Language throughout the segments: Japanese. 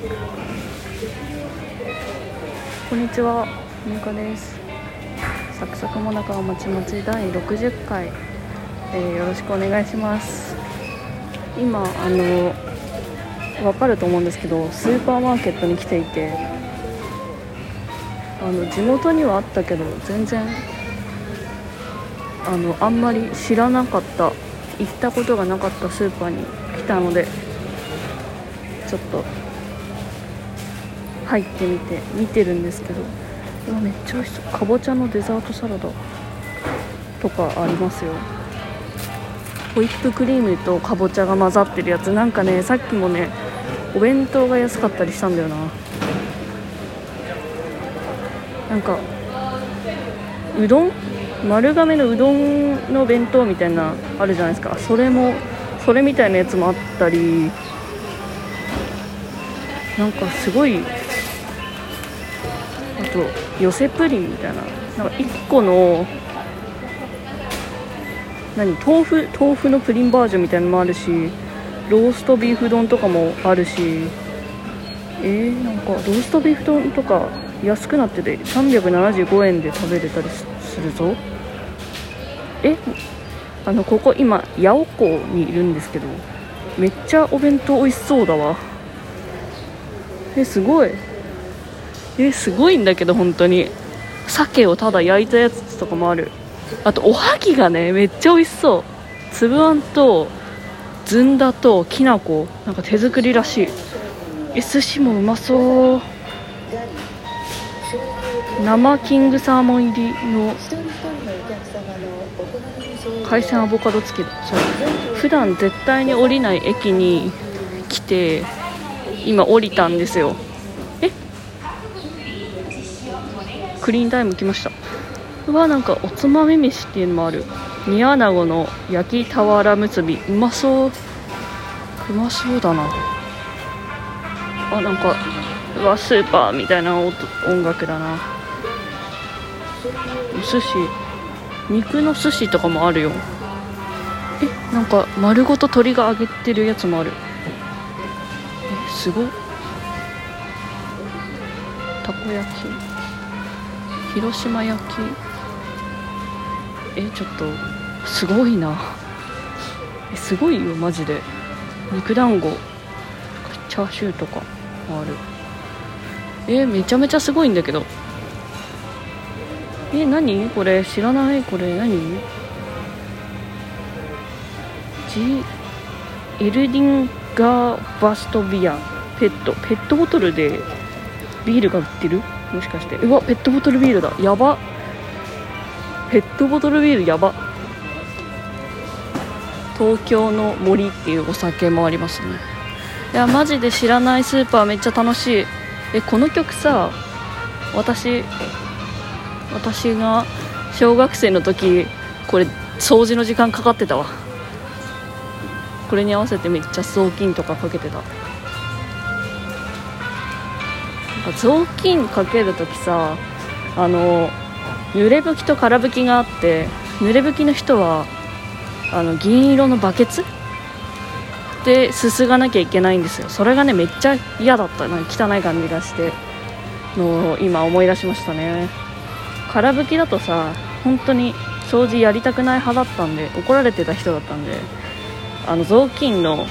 こんにちは、みゆかです。サクサクもなかはもちもち第60回、えーよろしくお願いします。今あのわかると思うんですけど、スーパーマーケットに来ていて、あの地元にはあったけど全然あのあんまり知らなかった、行ったことがなかったスーパーに来たので、ちょっと入ってみて見てるんですけどうわめっちゃ美味しそう。かぼちゃのデザートサラダとかありますよ。ホイップクリームとかぼちゃが混ざってるやつ。なんかねさっきもねお弁当が安かったりしたんだよな。なんかうどん？丸亀のうどんの弁当みたいなあるじゃないですか。それもそれみたいなやつもあったり。なんかすごいと寄せプリンみたいな。なんか1個の何豆腐豆腐のプリンバージョンみたいなのもあるしローストビーフ丼とかもあるしえー、なんかローストビーフ丼とか安くなってて375円で食べれたりするぞ。えあのここ今八百港にいるんですけどめっちゃお弁当美味しそうだわ。えすごい。えすごいんだけど本当に。鮭をただ焼いたやつとかもある。あとおはぎがねめっちゃ美味しそう。粒あんとずんだときな粉。なんか手作りらしい。え寿司もうまそう。生キングサーモン入りの海鮮アボカド付きだそう。普段絶対に降りない駅に来て今降りたんですよえクリーンタイム来ました。うわなんかおつまみ飯っていうのもある。煮穴子の焼き俵結び。うまそう。うまそうだな。あなんかうわスーパーみたいな音楽だな。お寿司。肉の寿司とかもあるよ。えなんか丸ごと鶏が揚げてるやつもある。えすごっ。たこ焼き。広島焼き。えちょっとすごいな。えすごいよマジで。肉団子。チャーシューとかもある。えめちゃめちゃすごいんだけど。え何？これ知らない？これ何？ジエルディンガーバストビア。ペット。ペットボトルでビールが売ってる？もしかして。うわペットボトルビールだ。やば。ペットボトルビールやば。東京の森っていうお酒もありますね。いやマジで知らないスーパーめっちゃ楽しい。えこの曲さ私私が小学生の時これ掃除の時間かかってたわ。これに合わせてめっちゃ雑巾とかかけてた。雑巾かける時さあの濡れ拭きと空拭きがあって濡れ拭きの人はあの銀色のバケツ？ですすがなきゃいけないんですよ。それがねめっちゃ嫌だった。なんか汚い感じがしての今思い出しましたね。空拭きだとさ本当に掃除やりたくない派だったんで怒られてた人だったんであの雑巾の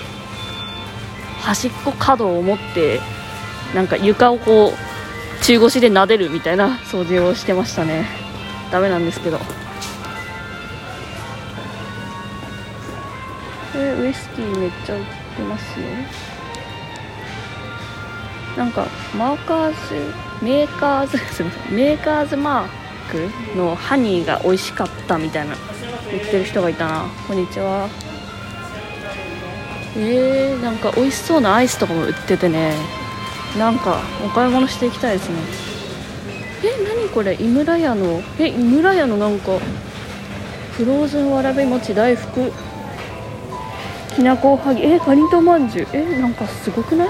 端っこ角を持ってなんか床をこう中腰で撫でるみたいな掃除をしてましたね。ダメなんですけど。えウイスキーめっちゃ売ってますよ。なんかマーカーズメーカーズすみませんメーカーズマークのハニーが美味しかったみたいな言ってる人がいたな。こんにちは。えー、なんか美味しそうなアイスとかも売っててね。なんかお買い物していきたいですね。え何これ？井村屋の？え井村屋のなんかフローズンわらび餅大福。きなこおはぎ。えかりんとまんじゅう。えなんかすごくない？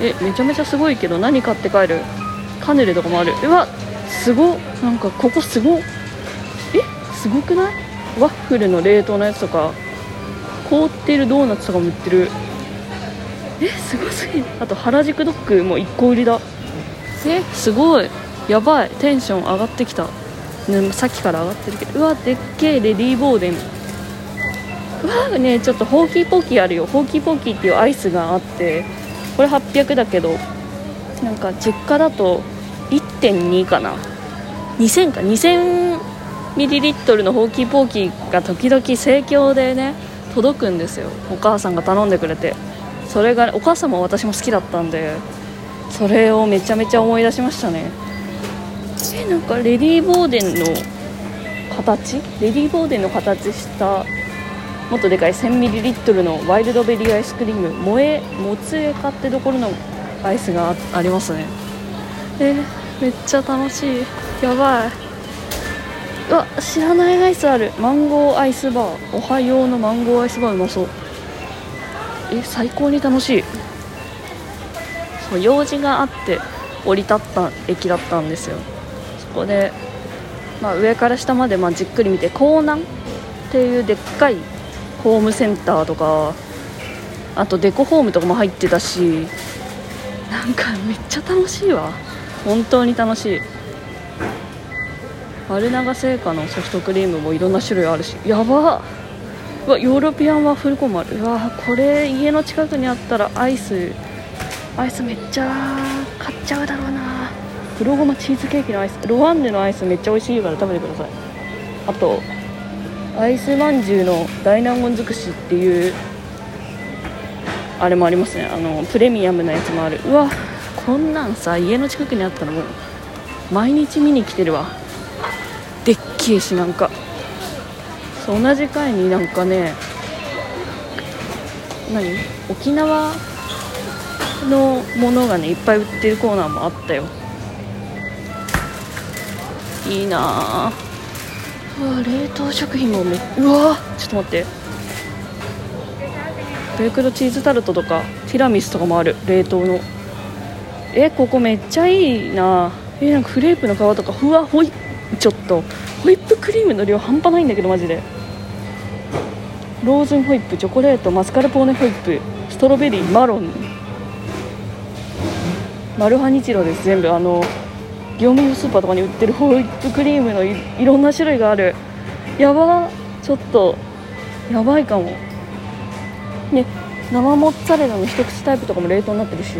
えめちゃめちゃすごいけど何買って帰る？カヌレとかもある。うわすごなんかここすごえすごくない？ワッフルの冷凍のやつとか凍ってるドーナツとかも売ってる。えすごすぎる。あと原宿ドッグも1個売りだ。えすごい。やばい。テンション上がってきた、ね、さっきから上がってるけど。うわでっけえ。レディーボーデン。うわねちょっとホーキーポーキーあるよ。ホーキーポーキーっていうアイスがあって。これ800だけどなんか実家だと1.2かな。2000か。2000ミリリットルのホーキーポーキーが時々盛況でね届くんですよ。お母さんが頼んでくれて。それがお母さんも私も好きだったんでそれをめちゃめちゃ思い出しましたね。えなんかレディー・ボーデンの形？レディー・ボーデンの形したもっとでかい 1000ml のワイルドベリーアイスクリーム。萌えもつえかってところのアイスがありますね。えめっちゃ楽しい。やばい。うわ知らないアイスある。マンゴーアイスバー。おはようのマンゴーアイスバーうまそう。え最高に楽しい。そう用事があって降り立った駅だったんですよ。そこで、まあ、上から下までまじっくり見て港南っていうでっかいホームセンターとかあとデコホームとかも入ってたしなんかめっちゃ楽しいわ。本当に楽しい。丸永製菓のソフトクリームもいろんな種類あるし。やばっ。うわヨーロピアンワッフルコーンもある。うわこれ家の近くにあったらアイスアイスめっちゃ買っちゃうだろうな。黒ごまチーズケーキのアイス。ロワンネのアイスめっちゃ美味しいから食べてください。あとアイスまんじゅうの大納言尽くしっていうあれもありますね。あのプレミアムなやつもある。うわこんなんさ家の近くにあったらもう毎日見に来てるわ。でっけえしなんか。そう同じ階になんかね何？沖縄のものがねいっぱい売ってるコーナーもあったよ。いいなあ。うわ冷凍食品もめうわちょっと待って。ベークドチーズタルトとかティラミスとかもある冷凍の。えここめっちゃいいなえなんかフレープの皮とかふわほい。ちょっとホイップクリームの量半端ないんだけどマジで。ローズンホイップチョコレートマスカルポーネホイップストロベリーマロン。マルハニチロです全部。あの業務用スーパーとかに売ってるホイップクリームのいろんな種類がある。やば。ちょっとやばいかも。ね生モッツァレラの一口タイプとかも冷凍になってるし。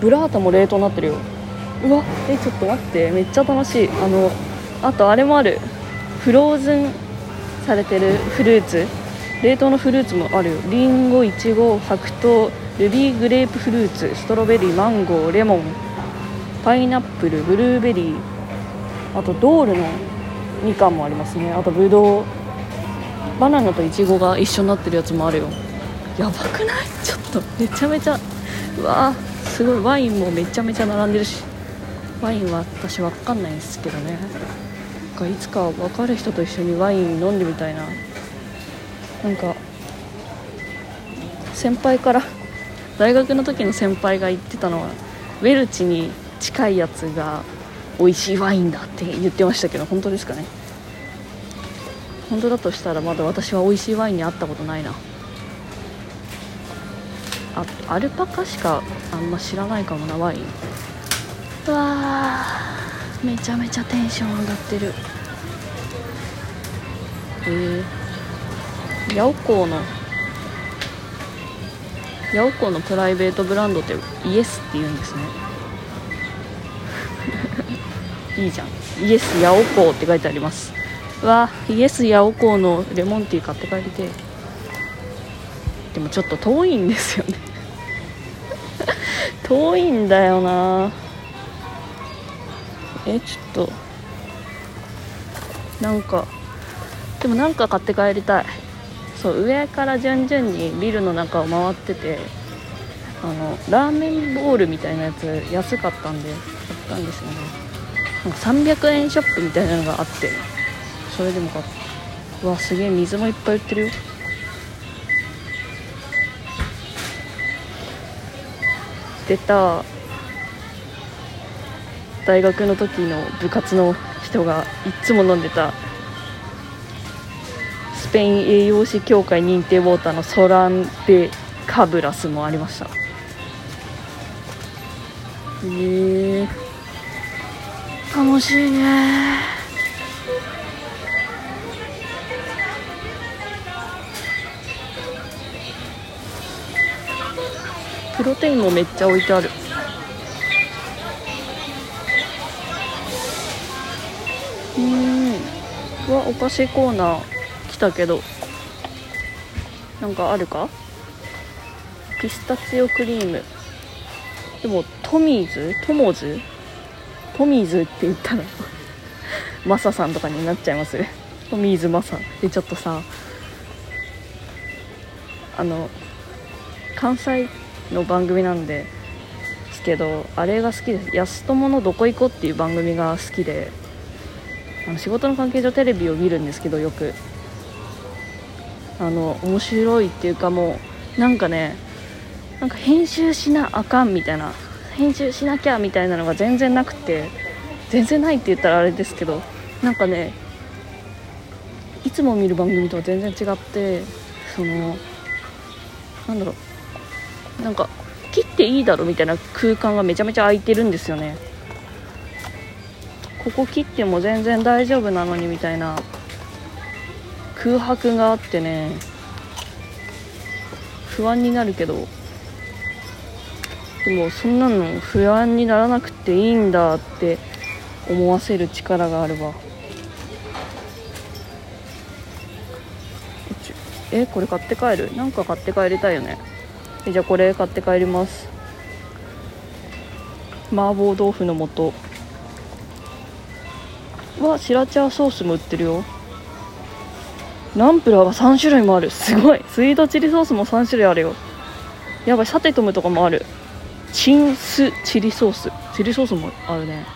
ブラータも冷凍になってるよ。うわえちょっと待ってめっちゃ楽しい。あのあとあれもある。フローズンされてるフルーツ。冷凍のフルーツもある。よりんごいちご白桃ルビーグレープフルーツ。ストロベリーマンゴーレモン。パイナップルブルーベリー。あとドールのみかんもありますね。あとブドウバナナとイチゴが一緒になってるやつもあるよ。やばくない？ちょっとめちゃめちゃうわすごい。ワインもめちゃめちゃ並んでるし。ワインは私わかんないんですけどね。なんかいつか分かる人と一緒にワイン飲んでみたいな。なんか先輩から大学の時の先輩が言ってたのはウェルチに近いやつが美味しいワインだって言ってましたけど本当ですかね。本当だとしたらまだ私は美味しいワインに会ったことないな。あアルパカしかあんま知らないかもなワイン。わー。めちゃめちゃテンション上がってる。えー、ヤオコーのヤオコーのプライベートブランドってイエスって言うんですね。いいじゃん。イエスヤオコーって書いてあります。わイエスヤオコーのレモンティー買って帰りてでもちょっと遠いんですよね。遠いんだよなえちょっと。なんか。でもなんか買って帰りたい。そう上から順々にビルの中を回ってて。あのラーメンボールみたいなやつ安かったんで買ったんですよね。なんか300円ショップみたいなのがあって。それでも買った。わすげえ水もいっぱい売ってるよ。出た。大学の時の部活の人がいつも飲んでたスペイン栄養士協会認定ウォーターのソラン・デ・カブラスもありました。へえ。楽しいね。プロテインもめっちゃ置いてあるうん。うわお菓子コーナー来たけど。なんかあるか？ピスタチオクリーム。でもトミーズ？トモズ？トミーズって言ったら マサさんとかになっちゃいます。トミーズマサ。でちょっとさあの関西の番組なんですけどあれが好きです「安友のどこ行こう」っていう番組が好きで。あの仕事の関係上テレビを見るんですけどよく。あの面白いっていうかもうなんかねなんか編集しなあかんみたいな編集しなきゃみたいなのが全然なくて全然ないって言ったらあれですけどなんかねいつも見る番組とは全然違ってそのなんだろうなんか切っていいだろみたいな空間がめちゃめちゃ空いてるんですよね。ここ切っても全然大丈夫なのにみたいな空白があってね不安になるけどでもそんなの不安にならなくていいんだって思わせる力があるわえこれ買って帰る？なんか買って帰りたいよね。じゃあこれ買って帰ります。麻婆豆腐の素。はシラチャーソースも売ってるよ。ナンプラーが3種類もある。すごい。スイートチリソースも3種類あるよ。やばいサテトムとかもある。チンスチリソース。チリソースもあるね。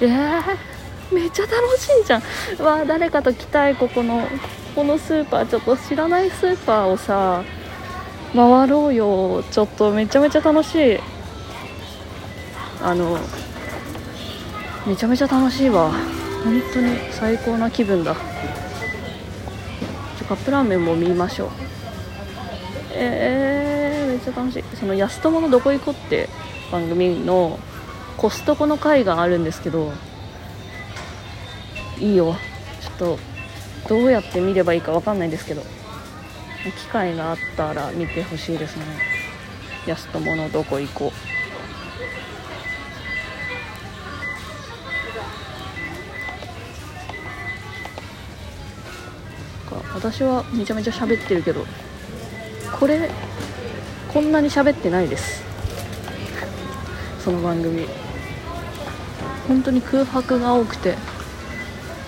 えー、めっちゃ楽しいじゃん。わ誰かと来たいここの。このスーパーちょっと知らないスーパーをさ回ろうよ。ちょっとめちゃめちゃ楽しい。あのめちゃめちゃ楽しいわ。本当に最高な気分だ。カップラーメンも見ましょう。えー、めっちゃ楽しい。その安友のどこ行こって番組のコストコの回があるんですけどいいよ。ちょっとどうやって見ればいいか分かんないんですけど機会があったら見てほしいですね。安友のどこ行こう。私はめちゃめちゃ喋ってるけどこれこんなに喋ってないです。その番組。本当に空白が多くて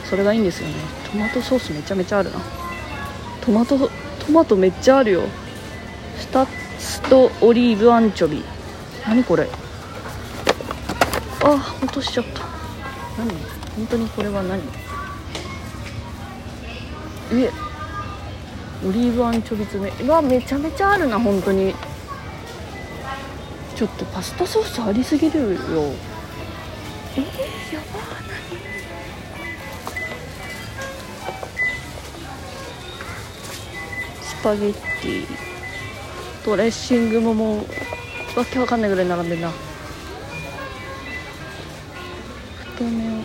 それがいいんですよね。トマトソースめちゃめちゃあるな。トマトトマトめっちゃあるよ。スタッツとオリーブアンチョビ。何これ？あ落としちゃった。何？本当にこれは何？えオリーブアンチョビ詰め。うわめちゃめちゃあるな本当に。ちょっとパスタソースありすぎるよ。えー、やば何？スパゲッティドレッシングももうわけわかんないぐらい並んでんな。太麺。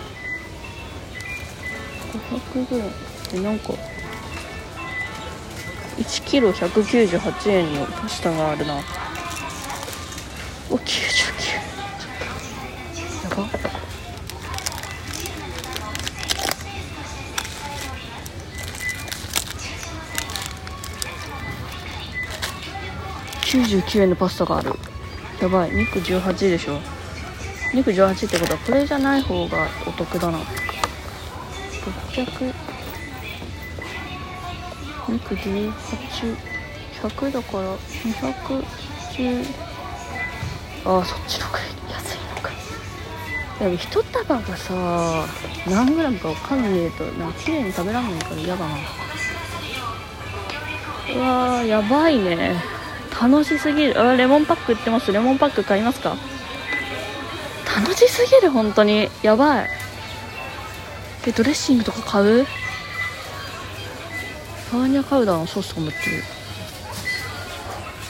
500ぐらいなんか1キロ198円のパスタがあるな。お99やば。99円のパスタがある。やばい。肉18でしょ。肉18ってことはこれじゃない方がお得だな。600肉18100だから210ああそっちの方が安いのかでも一束がさ何グラムか分かんねえとなんか綺麗に食べらんないから嫌だなうわーやばいね楽しすぎるあレモンパック売ってますレモンパック買いますか楽しすぎる本当にやばいえドレッシングとか買うバーニャカウダーのソースとかも売ってる。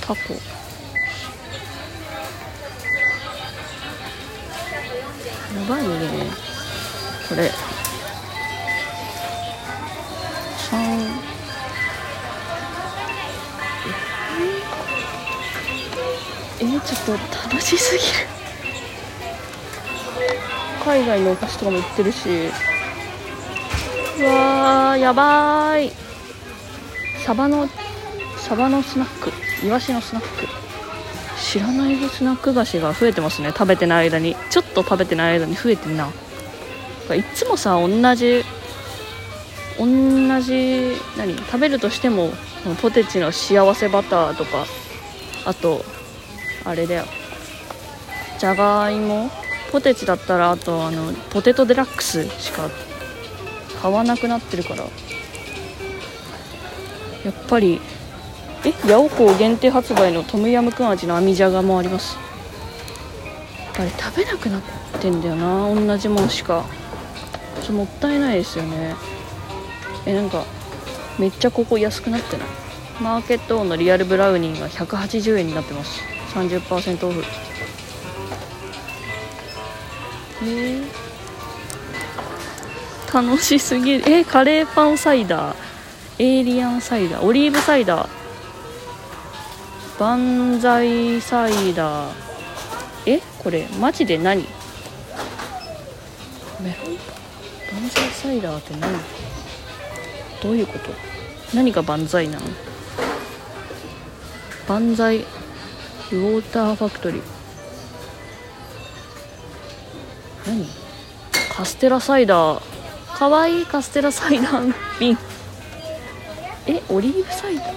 タコ。やばいね。これ。3えー、ちょっと楽しすぎる。海外のお菓子とかも売ってるし。うわーやばい。サバのサバのスナックイワシのスナック知らないスナック菓子が増えてますね。食べてない間に。ちょっと食べてない間に増えてんな。いつもさ同じ同じ何食べるとしてもポテチの幸せバターとかあとあれだよ。じゃがいも。ポテチだったらあとあのポテトデラックスしか買わなくなってるから。やっぱりえヤオコー限定発売のトムヤムクン味の網じゃがもあります。やっぱり食べなくなってんだよな。同じもんしか。ちょもったいないですよね。えなんかめっちゃここ安くなってない？マーケットのリアルブラウニーが180円になってます。30%オフ。えー、楽しすぎる。えカレーパンサイダー。エイリアンサイダーオリーブサイダー。万歳サイダー。え？これマジで何？メロン？パン万歳サイダーって何？どういうこと？何が万歳なの？万歳ウォーターファクトリー。何？カステラサイダー。かわいいカステラサイダー瓶。オリーブサイダー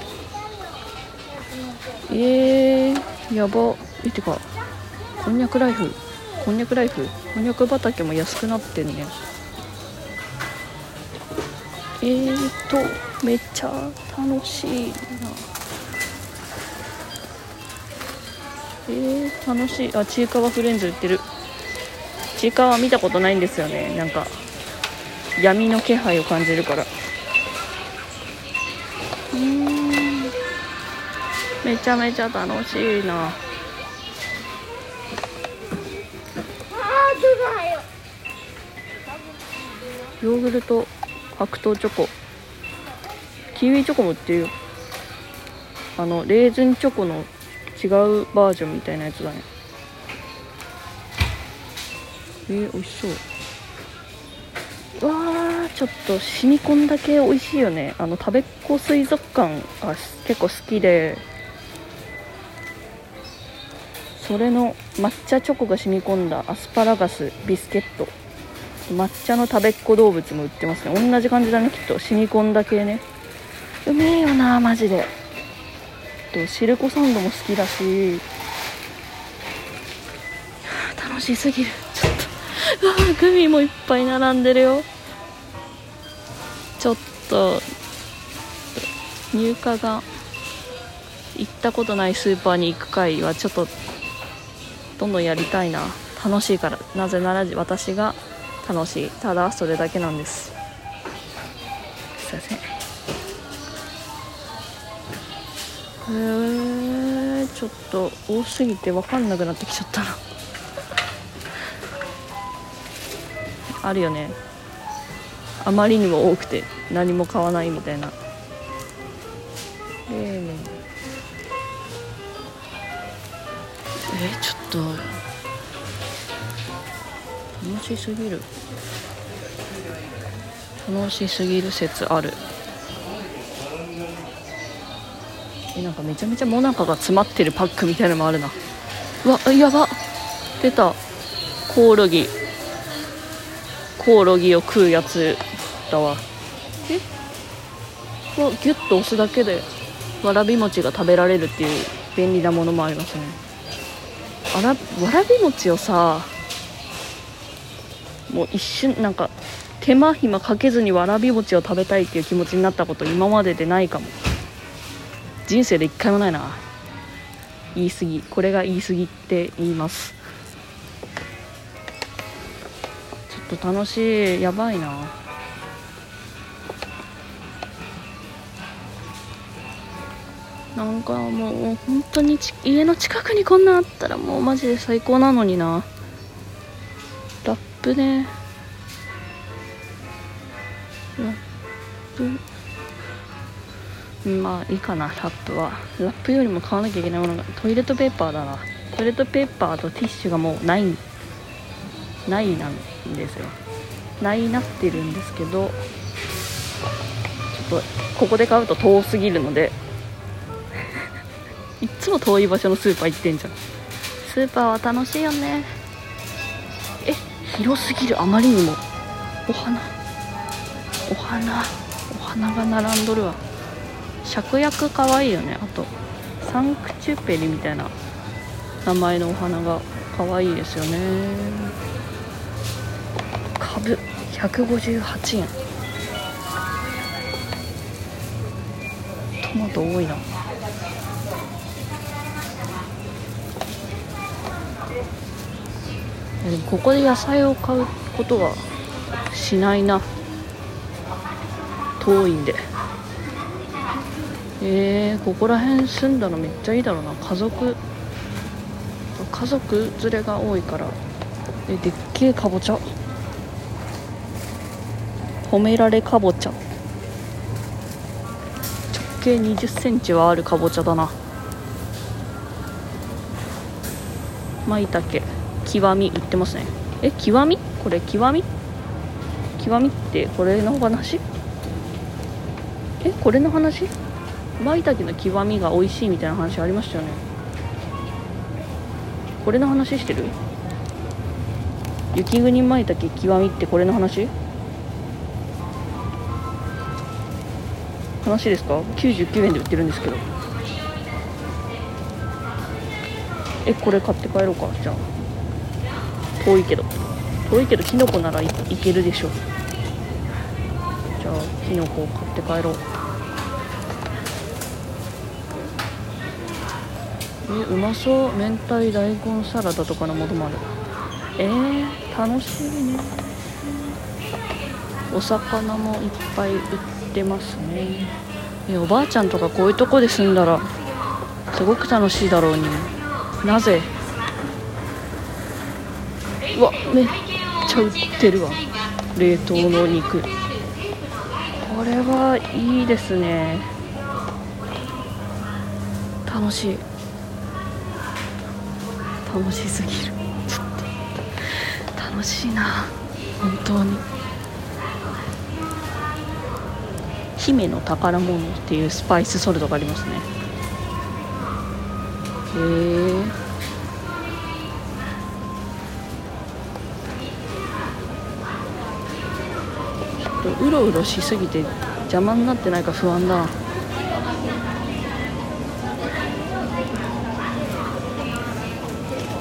えー、やば。えてか。こんにゃくライフ。こんにゃくライフ。こんにゃく畑も安くなってんね。えーとめっちゃ楽しいな。えー、楽しい。あちいかわフレンズ売ってる。ちいかわ見たことないんですよね。なんか闇の気配を感じるから。ちゃめちゃ楽しいな。ヨーグルト白桃チョコ。キウイチョコも売ってるよ。あのレーズンチョコの違うバージョンみたいなやつだね。えー、美味しそう。わーちょっと染み込んだ系美味しいよね。あの食べっ子水族館が結構好きでそれの抹茶チョコが染み込んだアスパラガスビスケット。抹茶の食べっ子動物も売ってますね。同じ感じだねきっと。染み込んだ系ね。うめえよなマジで。とシルコサンドも好きだし。楽しすぎる。ちょっとうわグミもいっぱい並んでるよ。ちょっと入荷が行ったことないスーパーに行く回はちょっとどんどんやりたいな。楽しいから。なぜなら私が楽しい。ただそれだけなんです。すいません。へえちょっと多すぎて分かんなくなってきちゃったな。あるよね。あまりにも多くて何も買わないみたいな。冷麺えー、ちょっと楽しすぎる。楽しすぎる説ある。えなんかめちゃめちゃモナカが詰まってるパックみたいなのもあるな。うわやば。出た。コオロギ。コオロギを食うやつだわ。え？わギュッと押すだけでわらび餅が食べられるっていう便利なものもありますね。わらわらび餅をさもう一瞬なんか手間暇かけずにわらび餅を食べたいっていう気持ちになったこと今まででないかも。人生で一回もないな。言い過ぎ。これが言い過ぎって言います。ちょっと楽しい。やばいな。なんかもう本当に家の近くにこんなんあったらもうマジで最高なのにな。ラップねラップ。まあいいかなラップは。ラップよりも買わなきゃいけないものがトイレットペーパーだな。トイレットペーパーとティッシュがもうない。ないなんですよ。ないなってるんですけど。ちょっとここで買うと遠すぎるので。いっつも遠い場所のスーパー行ってんじゃん。スーパーは楽しいよね。え広すぎるあまりにも。お花。お花。お花が並んどるわ。芍薬かわいいよね。あとサンクチュペリみたいな名前のお花が可愛いですよね。株。158円。トマト多いなでもここで野菜を買うことはしないな。遠いんで。えー、ここら辺住んだのめっちゃいいだろうな。家族家族連れが多いから。えでっけえかぼちゃ。褒められかぼちゃ。直径2 0センチはあるかぼちゃだな。まいたけ。極み売ってますね。え極み？これ極み？極みってこれの話？えこれの話？舞茸の極みが美味しいみたいな話ありましたよね。これの話してる？雪国舞茸極みってこれの話？話ですか？99円で売ってるんですけど。えこれ買って帰ろうか。じゃあ。遠いけど。遠いけどキノコならいいけるでしょじゃあキノコを買って帰ろう。えうまそう。明太大根サラダとかのものもある。えー、楽しいね。お魚もいっぱい売ってますね。えおばあちゃんとかこういうとこで住んだらすごく楽しいだろうに。なぜうわめっちゃ売ってるわ。冷凍の肉。これはいいですね。楽しい。楽しすぎる。ちょっと。楽しいな。本当に。姫の宝物っていうスパイスソルトがありますね。へえろうろしすぎて邪魔になってないか不安だ。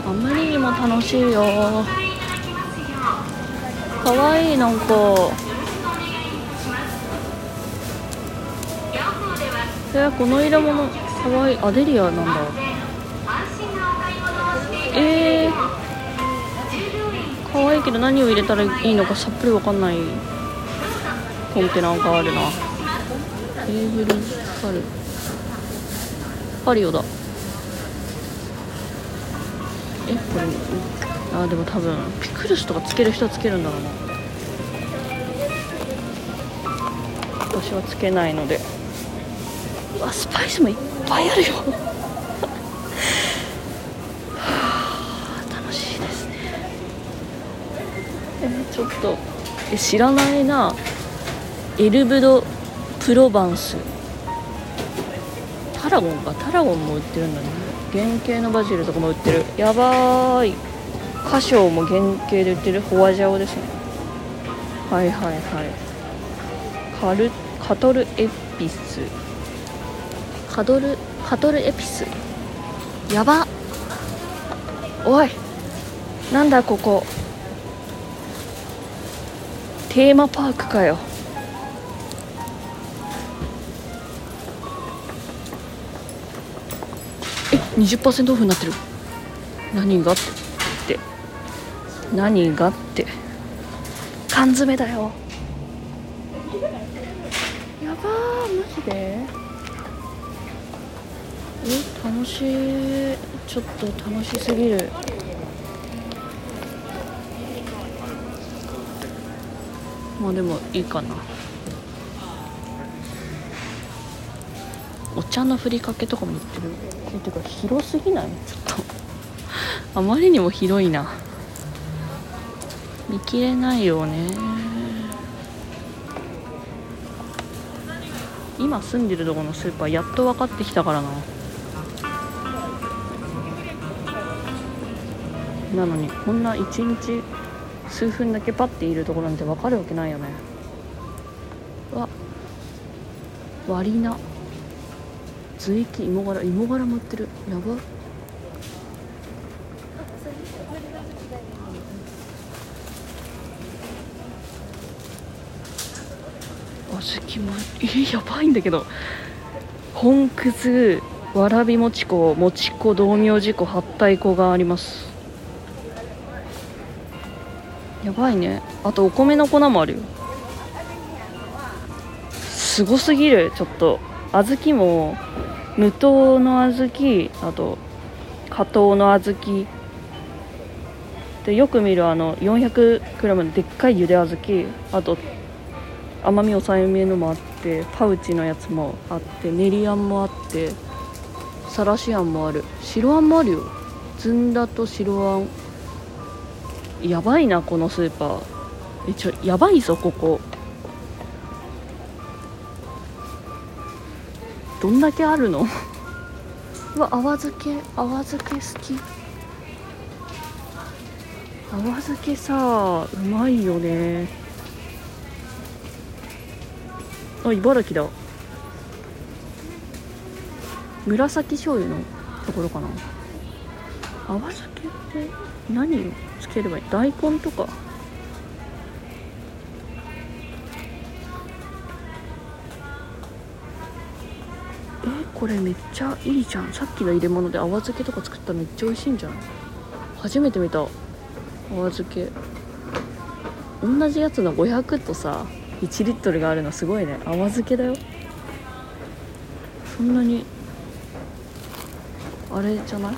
あまりにも楽しいよ。かわいいなんか。えこの色物かわいい。アデリアなんだ。えー、かわいいけど何を入れたらいいのかさっぱりわかんない。コンテナがあるな。テーブルパルパリオだ。えこれあでも多分ピクルスとかつける人はつけるんだろうな。私はつけないので。うわスパイスもいっぱいあるよ。楽しいですね。えちょっと。え知らないな。エルブド・プロバンス。タラゴンか。タラゴンも売ってるんだね。原型のバジルとかも売ってる。やばい。花椒も原型で売ってるホワジャオですね。はいはいはい。カルカトルエピス。カドルカトルエピス。やば。おい。なんだここ。テーマパークかよ。20%オフになってる。何がって。何がって。缶詰だよ。やばーマジで。え楽しい。ちょっと楽しすぎる。まあでもいいかなお茶のふりかけとかも売ってる。えてか広すぎない？ちょっと。あまりにも広いな。見切れないよね。今住んでるとこのスーパーやっと分かってきたからな。なのにこんな1日数分だけパッているところなんて分かるわけないよね。うわ割り菜随液芋がら芋がらも売ってる。やば。小豆も。えやばいんだけど。本くずわらび餅粉餅粉道明寺粉八体粉があります。やばいね。あとお米の粉もあるよ。すごすぎる。ちょっと小豆も無糖の小豆あと加糖の小豆。でよく見るあの 400g のでっかいゆで小豆。あと甘み抑えめのもあってパウチのやつもあって練りあんもあってさらしあんもある。白あんもあるよ。ずんだと白あん。やばいなこのスーパー。えちょやばいぞここ。どんだけあるの？うわ泡漬け泡漬け好き。泡漬けさうまいよね。あ茨城だ。紫醤油のところかな。泡漬けって何をつければいい？大根とかこれめっちゃいいじゃん。さっきの入れ物で泡漬けとか作ったらめっちゃ美味しいんじゃん。初めて見た。泡漬け。同じやつの500とさ1リットルがあるのすごいね。甘漬けだよ。そんなにあれじゃない？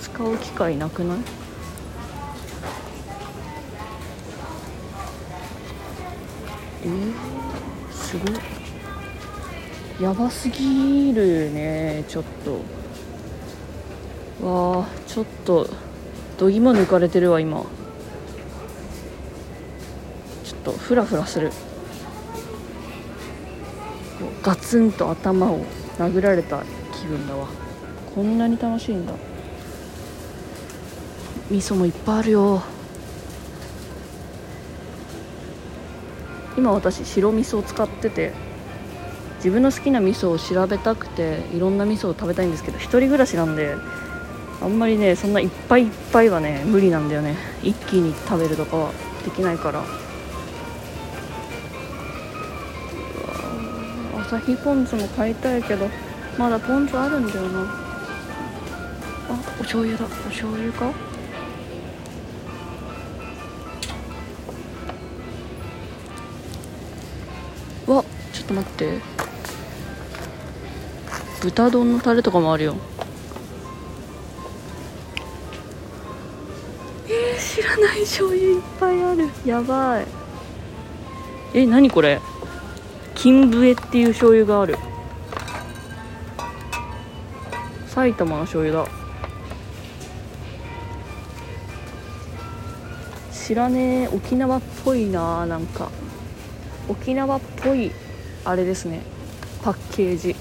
使う機会なくない？えー、すごい。やばすぎるねちょっと。わあちょっとどぎも抜かれてるわ今。ちょっとフラフラする。ガツンと頭を殴られた気分だわ。こんなに楽しいんだ。味噌もいっぱいあるよ。今私白味噌を使ってて自分の好きな味噌を調べたくていろんな味噌を食べたいんですけど一人暮らしなんであんまりねそんないっぱいいっぱいはね無理なんだよね。一気に食べるとかはできないから。サヒポン酢も買いたいけどまだポン酢あるんだよな。あお醤油だ。お醤油か？わちょっと待って。豚丼のタレとかもあるよ。えー、知らない醤油いっぱいある。やばい。え何これ？金笛っていう醤油がある。埼玉の醤油だ。知らねえ。沖縄っぽいななんか。沖縄っぽいあれですね。パッケージ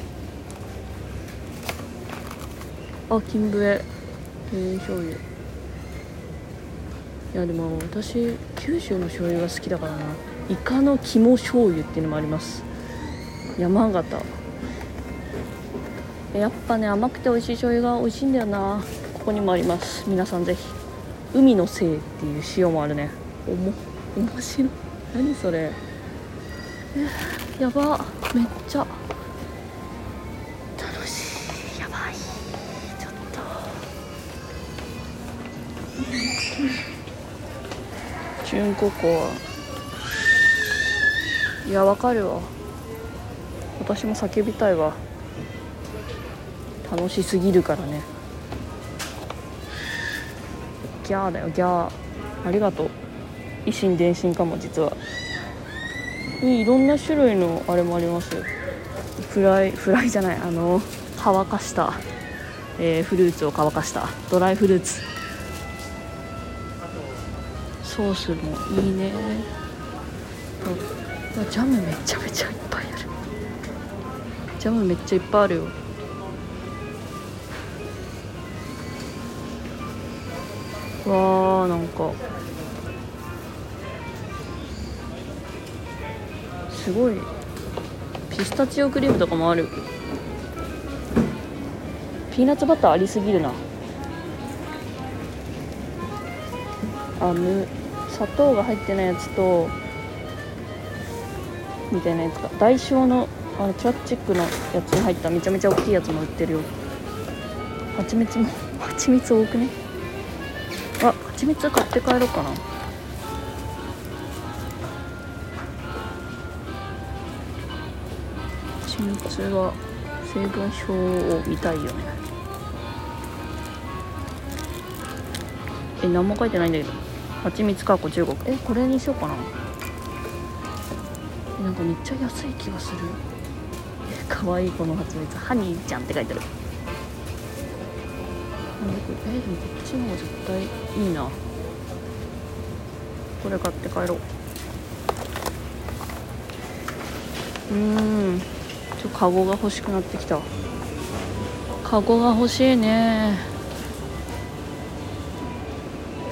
あ金笛えー、醤油。いやでも私九州の醤油が好きだからな。イカの肝醤油っていうのもあります。山形。やっぱね甘くて美味しい醤油が美味しいんだよな。ここにもあります。皆さんぜひ。海のせいっていう塩もあるね。おも面白い。何それ。やば。めっちゃ。純ココアいやわかるわ。私も叫びたいわ。楽しすぎるからね。ギャーだよギャー。ありがとう。維新伝心かも実は。いろんな種類のあれもあります。フライフライじゃないあの乾かした、えー、フルーツを乾かした。ドライフルーツ。ソースもいいね。ジャムめちゃめちゃいっぱいある。ジャムめっちゃいっぱいあるよ。わーなんか。すごい。ピスタチオクリームとかもある。ピーナッツバターありすぎるな。あむ。砂糖が入ってないやつとみたいなやつが代償のあのプラスチックのやつに入った。めちゃめちゃ大きいやつも売ってるよ。蜂蜜も 蜂蜜多くね？あ蜂蜜買って帰ろうかな。蜂蜜は成分表を見たいよね。え何も書いてないんだけど。蜂蜜かっこ中国。えこれにしようかな。なんかめっちゃ安い気がする。かわいいこの蜂蜜。ハニーちゃんって書いてある。なんでこれ。えでもこっちの方が絶対いいな。これ買って帰ろう。うん。ちょカゴが欲しくなってきた。カゴが欲しいね。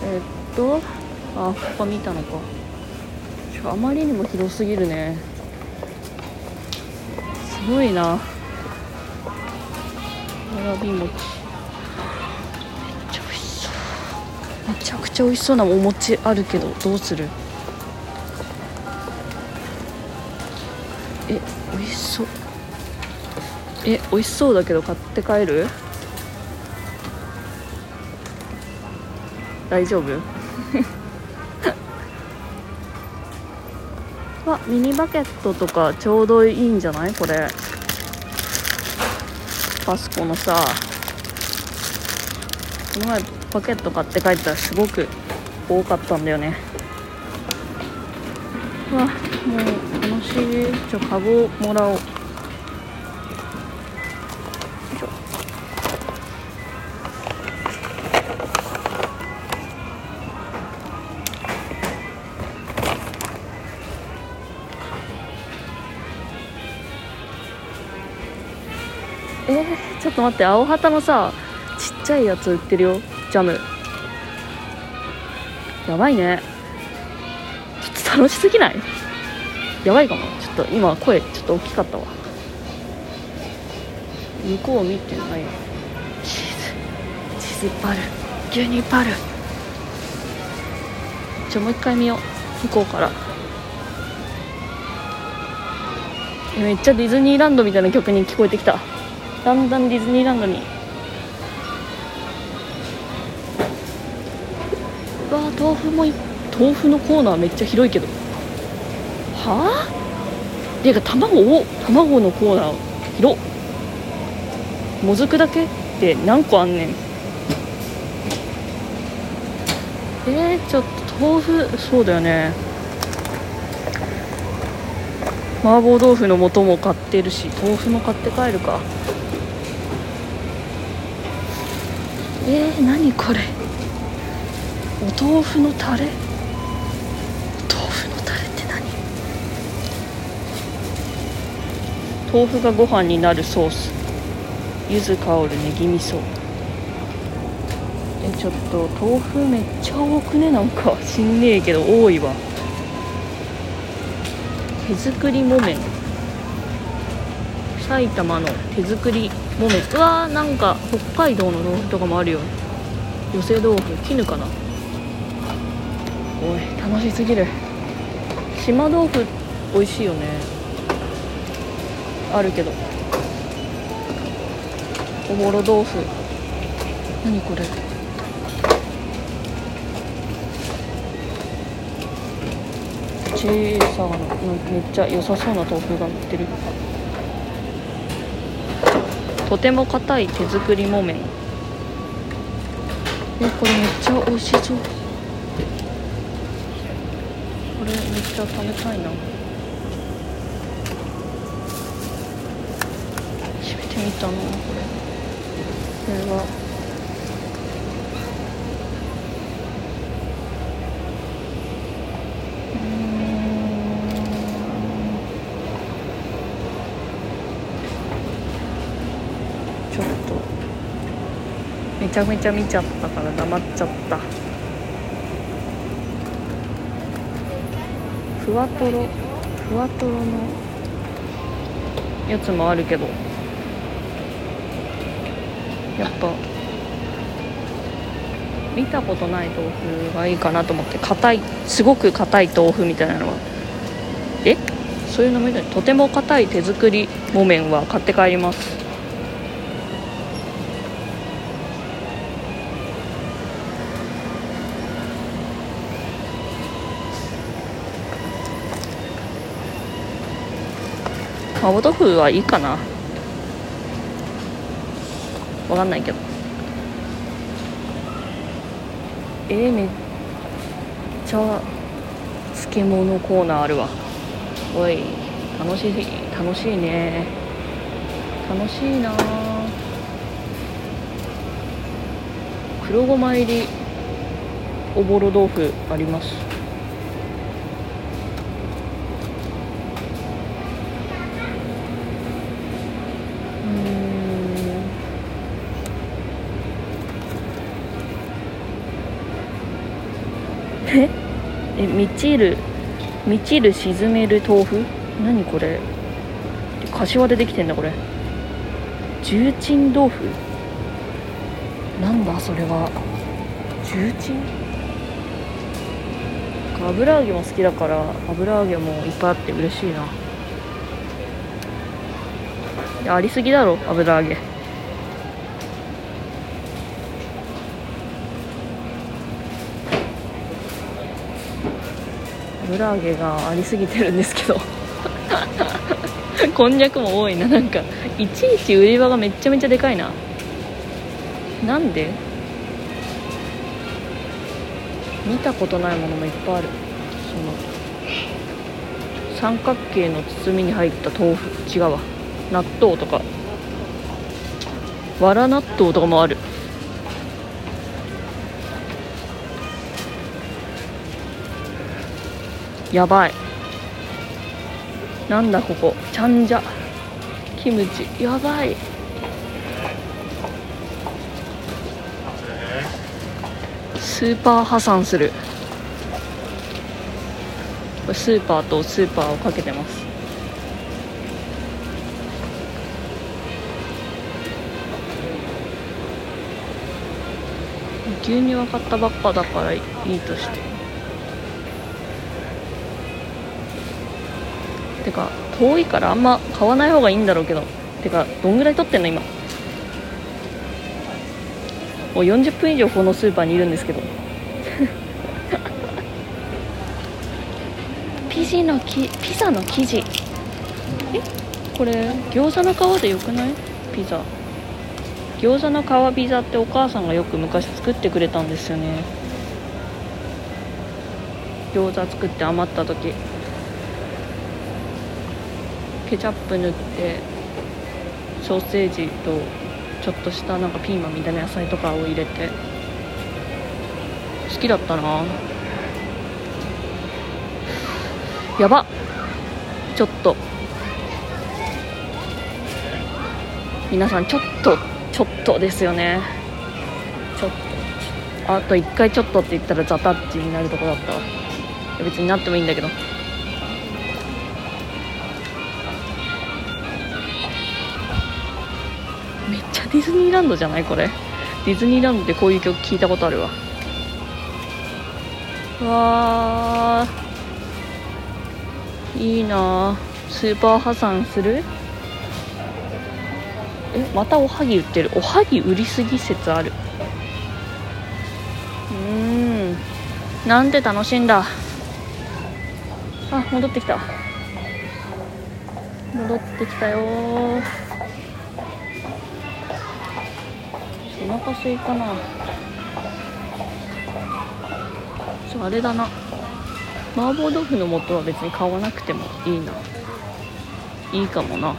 えっとあここ見たのか。あまりにも広すぎるね。すごいな。わらび餅めちゃくちゃ美味しそうなお餅あるけどどうする？え美味しそう。え美味しそうだけど買って帰る？大丈夫？ミニバケットとかちょうどいいんじゃない？これ。パスコのさこの前バケット買って帰ったらすごく多かったんだよね。うわもう楽しい。ちょカゴもらおう。ちょっと待って青旗のさちっちゃいやつ売ってるよジャム。やばいね。ちょっと楽しすぎない？やばいかも。ちょっと今声ちょっと大きかったわ。向こう見てない。チーズチーズいっぱいある牛乳いっぱいあるじゃあもう一回見よう。向こうから。めっちゃディズニーランドみたいな曲に聞こえてきた。だんだんディズニーランドに。うわ豆腐も豆腐のコーナーめっちゃ広いけど。はあ？ていうか卵を卵のコーナー広もずくだけ？って何個あんねん。えー、ちょっと豆腐。そうだよね。麻婆豆腐の素も買ってるし豆腐も買って帰るかえー、何これ？お豆腐のタレ？お豆腐のタレって何？豆腐がご飯になるソース。柚子香るネギ味噌。えちょっと豆腐めっちゃ多くね？なんかしんねえけど多いわ。手作り木綿。埼玉の手作りもめうわーなんか北海道の豆腐とかもあるよ。寄せ豆腐絹かな？おい楽しすぎる。島豆腐美味しいよね。あるけど。おぼろ豆腐。何これ？小さなめっちゃ良さそうな豆腐が売ってるとても硬い手作り木綿。えこれめっちゃ美味しそう。これめっちゃ食べたいな。閉めてみたな。これこれは。めちゃめちゃ見ちゃったから黙っちゃった。ふわとろふわとろのやつもあるけど。やっぱ見たことない豆腐がいいかなと思って硬いすごく硬い豆腐みたいなのは。え？そういうのもいい。のにとても硬い手作り木綿は買って帰ります。麻婆豆腐はいいかな。わかんないけど。えー、めっちゃ漬物コーナーあるわ。おい楽しい楽しいね。楽しいな。黒ごま入りおぼろ豆腐あります。えみちるみちる沈める豆腐？何これ？柏でできてんだこれ。重鎮豆腐？なんだそれは。重鎮？油揚げも好きだから油揚げもいっぱいあって嬉しいな。ありすぎだろ油揚げ。油揚げがありすぎてるんですけど。こんにゃくも多いな。なんかいちいち売り場がめちゃめちゃでかいな。なんで？見たことないものもいっぱいある。その三角形の包みに入った豆腐。違うわ。納豆とか。わら納豆とかもある。やばい。なんだここ。チャンジャ。キムチ。やばい。スーパー破産する。これスーパーとスーパーをかけてます。牛乳は買ったばっかだからいいとして。遠いからあんま買わない方がいいんだろうけど。てかどんぐらい取ってんの今？もう40分以上このスーパーにいるんですけど。ピジのきピザの生地。え？これ餃子の皮でよくない？ピザ。餃子の皮ピザってお母さんがよく昔作ってくれたんですよね。餃子作って余った時ケチャップ塗ってソーセージとちょっとしたなんかピーマンみたいな野菜とかを入れて好きだったな。やば。ちょっと。皆さんちょっとちょっとですよね。ちょっと。あと1回ちょっとって言ったらザタッチになるとこだった別になってもいいんだけど。ズニーランドじゃないこれ？ディズニーランドでこういう曲聞いたことあるわ。わー。いいなスーパー破産する？えまたおはぎ売ってる？おはぎ売りすぎ説ある。うん。なんて楽しいんだ。あ戻ってきた。戻ってきたよお腹すいたな。ちょあれだな。麻婆豆腐の素は別に買わなくてもいいな。いいかもな。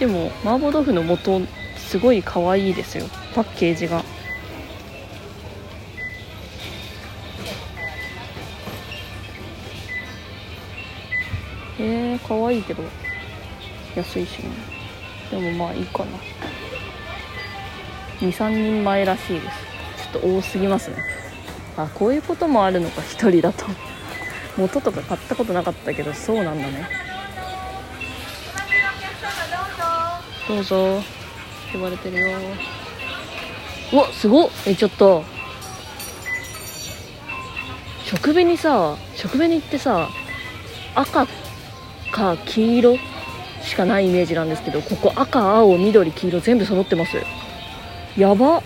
でも麻婆豆腐の素すごい可愛いですよ。パッケージが。えー、可愛いけど。安いしね。でもまあいいかな。23人前らしいです。ちょっと多すぎますね。あこういうこともあるのか1人だと。元とか買ったことなかったけどそうなんだね。どうぞ。呼ばれてるよ。うわすごっ。えちょっと。食紅さ食紅ってさ赤か黄色かないイメージなんですけどここ赤青緑黄色全部揃ってます。やば。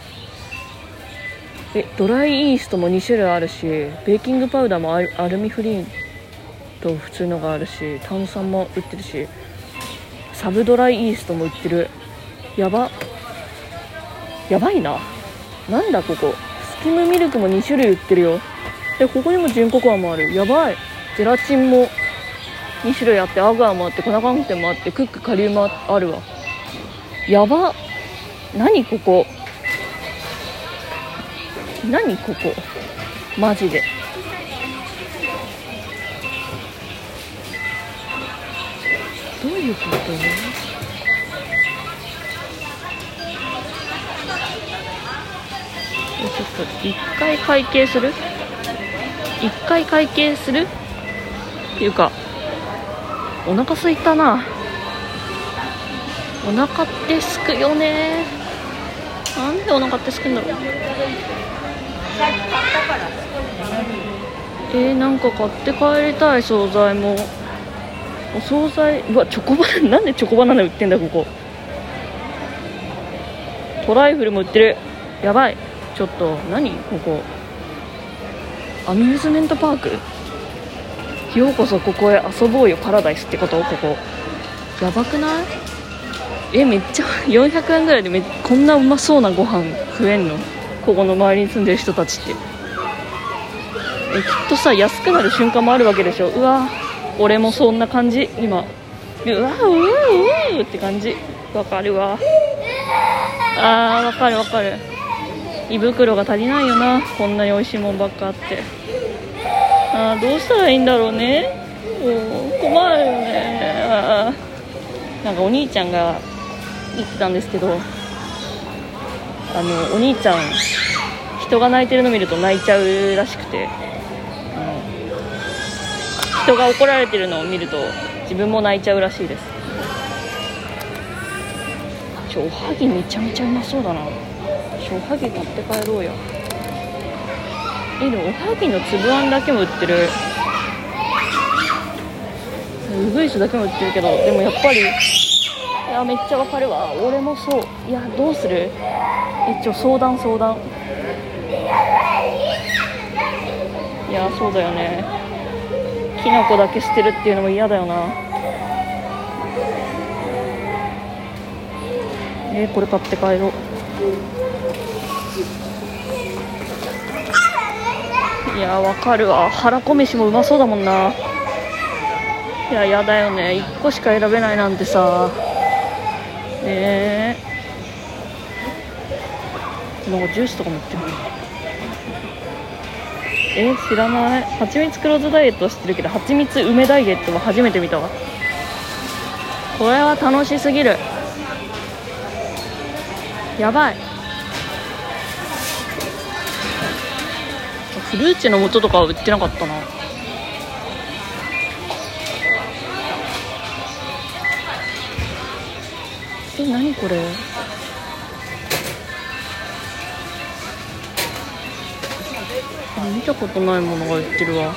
えドライイーストも2種類あるしベーキングパウダーもアルミフリーと普通のがあるし炭酸も売ってるしサブドライイーストも売ってる。やば。やばいな。なんだここ。スキムミルクも2種類売ってるよ。でここにも純ココアもある。やばい。ゼラチンも。2種類あってアガーもあって粉寒天もあってクックカリウムあるわ。やば。何ここ。何ここ。マジで。どういうこと？ちょっと一回会計する？一回会計する？っていうかお腹すいたな。お腹ってすくよね。なんでお腹ってすくんだろう。えー、なんか買って帰りたい惣菜も。お惣菜うわチョコバナナなんでチョコバナナ売ってんだここ。トライフルも売ってる。やばい。ちょっと何ここ。アミューズメントパーク？ようこそここへ遊ぼうよパラダイスってこと？ここ。やばくない？えめっちゃ400円ぐらいでめこんなうまそうなご飯食えんの？ここの周りに住んでる人たちって。えきっとさ安くなる瞬間もあるわけでしょ？うわ俺もそんな感じ。今。うわうわううって感じ。わかるわ。あーわかるわかる。胃袋が足りないよな。こんなに美味しいもんばっかあって。あどうしたらいいんだろうね。う困るよね。あなんかお兄ちゃんが言ってたんですけどあのお兄ちゃん人が泣いてるの見ると泣いちゃうらしくて人が怒られてるのを見ると自分も泣いちゃうらしいです。ちょおはぎめちゃめちゃうまそうだな。ちょおはぎ買って帰ろうよ。えでもおはぎの粒あんだけも売ってる。ウグイスだけも売ってるけどでもやっぱりいやめっちゃわかるわ。俺もそう。いやどうする？一応相談相談。いやそうだよね。きのこだけ捨てるっていうのも嫌だよな。えー、これ買って帰ろう。やわかるわ。はらこ飯もうまそうだもんな。いややだよね。1個しか選べないなんてさ。ねえ。なんかジュースとか持ってるえ知らない。はちみつ黒酢ダイエット知ってるけどはちみつ梅ダイエットは初めて見たわ。これは楽しすぎる。やばい。フルーチェの素とかは売ってなかったな。え何これ？見たことないものが売ってるわ。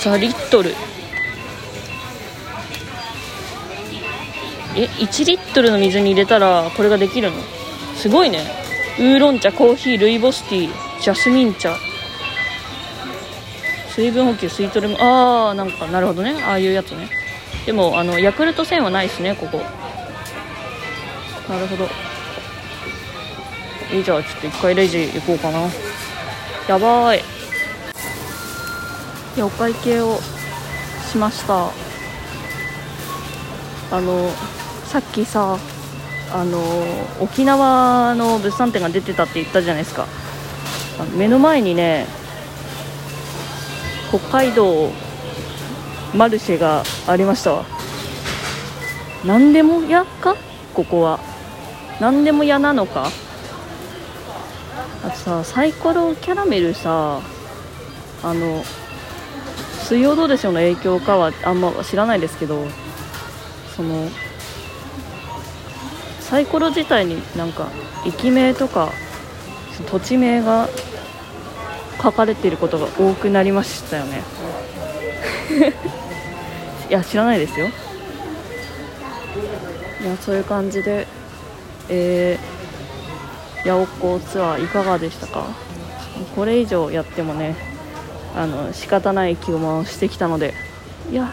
ザリットル。え1リットルの水に入れたらこれができるの？すごいね。ウーロン茶コーヒールイボスティージャスミン茶。水分補給スイートルームああなんかなるほどね。ああいうやつね。でもあのヤクルト1000はないしねここ。なるほど。いいじゃあちょっと一回レジ行こうかな。やばい。お会計をしました。あのさっきさあの沖縄の物産展が出てたって言ったじゃないですか。目の前にね北海道マルシェがありました。わ何でも屋か？ここは。何でも屋なのか？あとさサイコロキャラメルさあの水曜どうでしょうの影響かはあんま知らないですけどそのサイコロ自体になんか駅名とか土地名が書かれていることが多くなりましたよね。いや知らないですよ。いやそういう感じでえー、八百ツアーいかがでしたか？これ以上やってもねあの仕方ない気もしてきたので。いや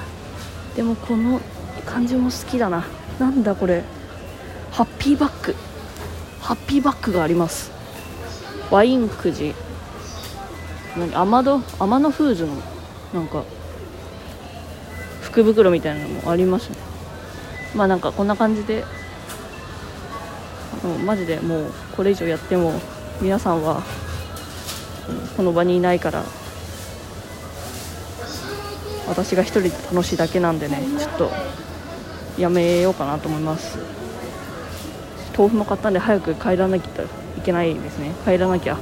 でもこの感じも好きだな。なんだこれ。ハッピーバッグ。ハッピーバッグがあります。ワインくじ何アマドアマノフーズのなんか福袋みたいなのもありますね。まあなんかこんな感じでもうマジでもうこれ以上やっても皆さんはこの場にいないから私が1人で楽しいだけなんでねちょっとやめようかなと思います。豆腐も買ったんで早く帰らなきゃいけないですね。帰らなきゃ。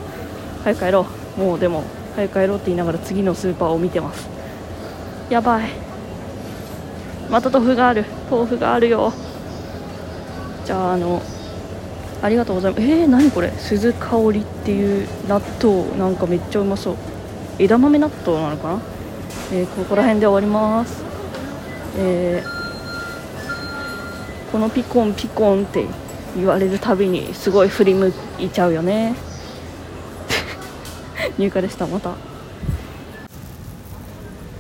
早く帰ろう。もうでも早く帰ろうって言いながら次のスーパーを見てます。やばい。また豆腐がある。豆腐があるよ。じゃああのありがとうございます。えー、何これ？鈴香りっていう納豆なんかめっちゃうまそう。枝豆納豆なのかな、えー、ここら辺で終わります。えー、このピコンピコンって言われるたびにすごい振り向いちゃうよね。入荷でした。また。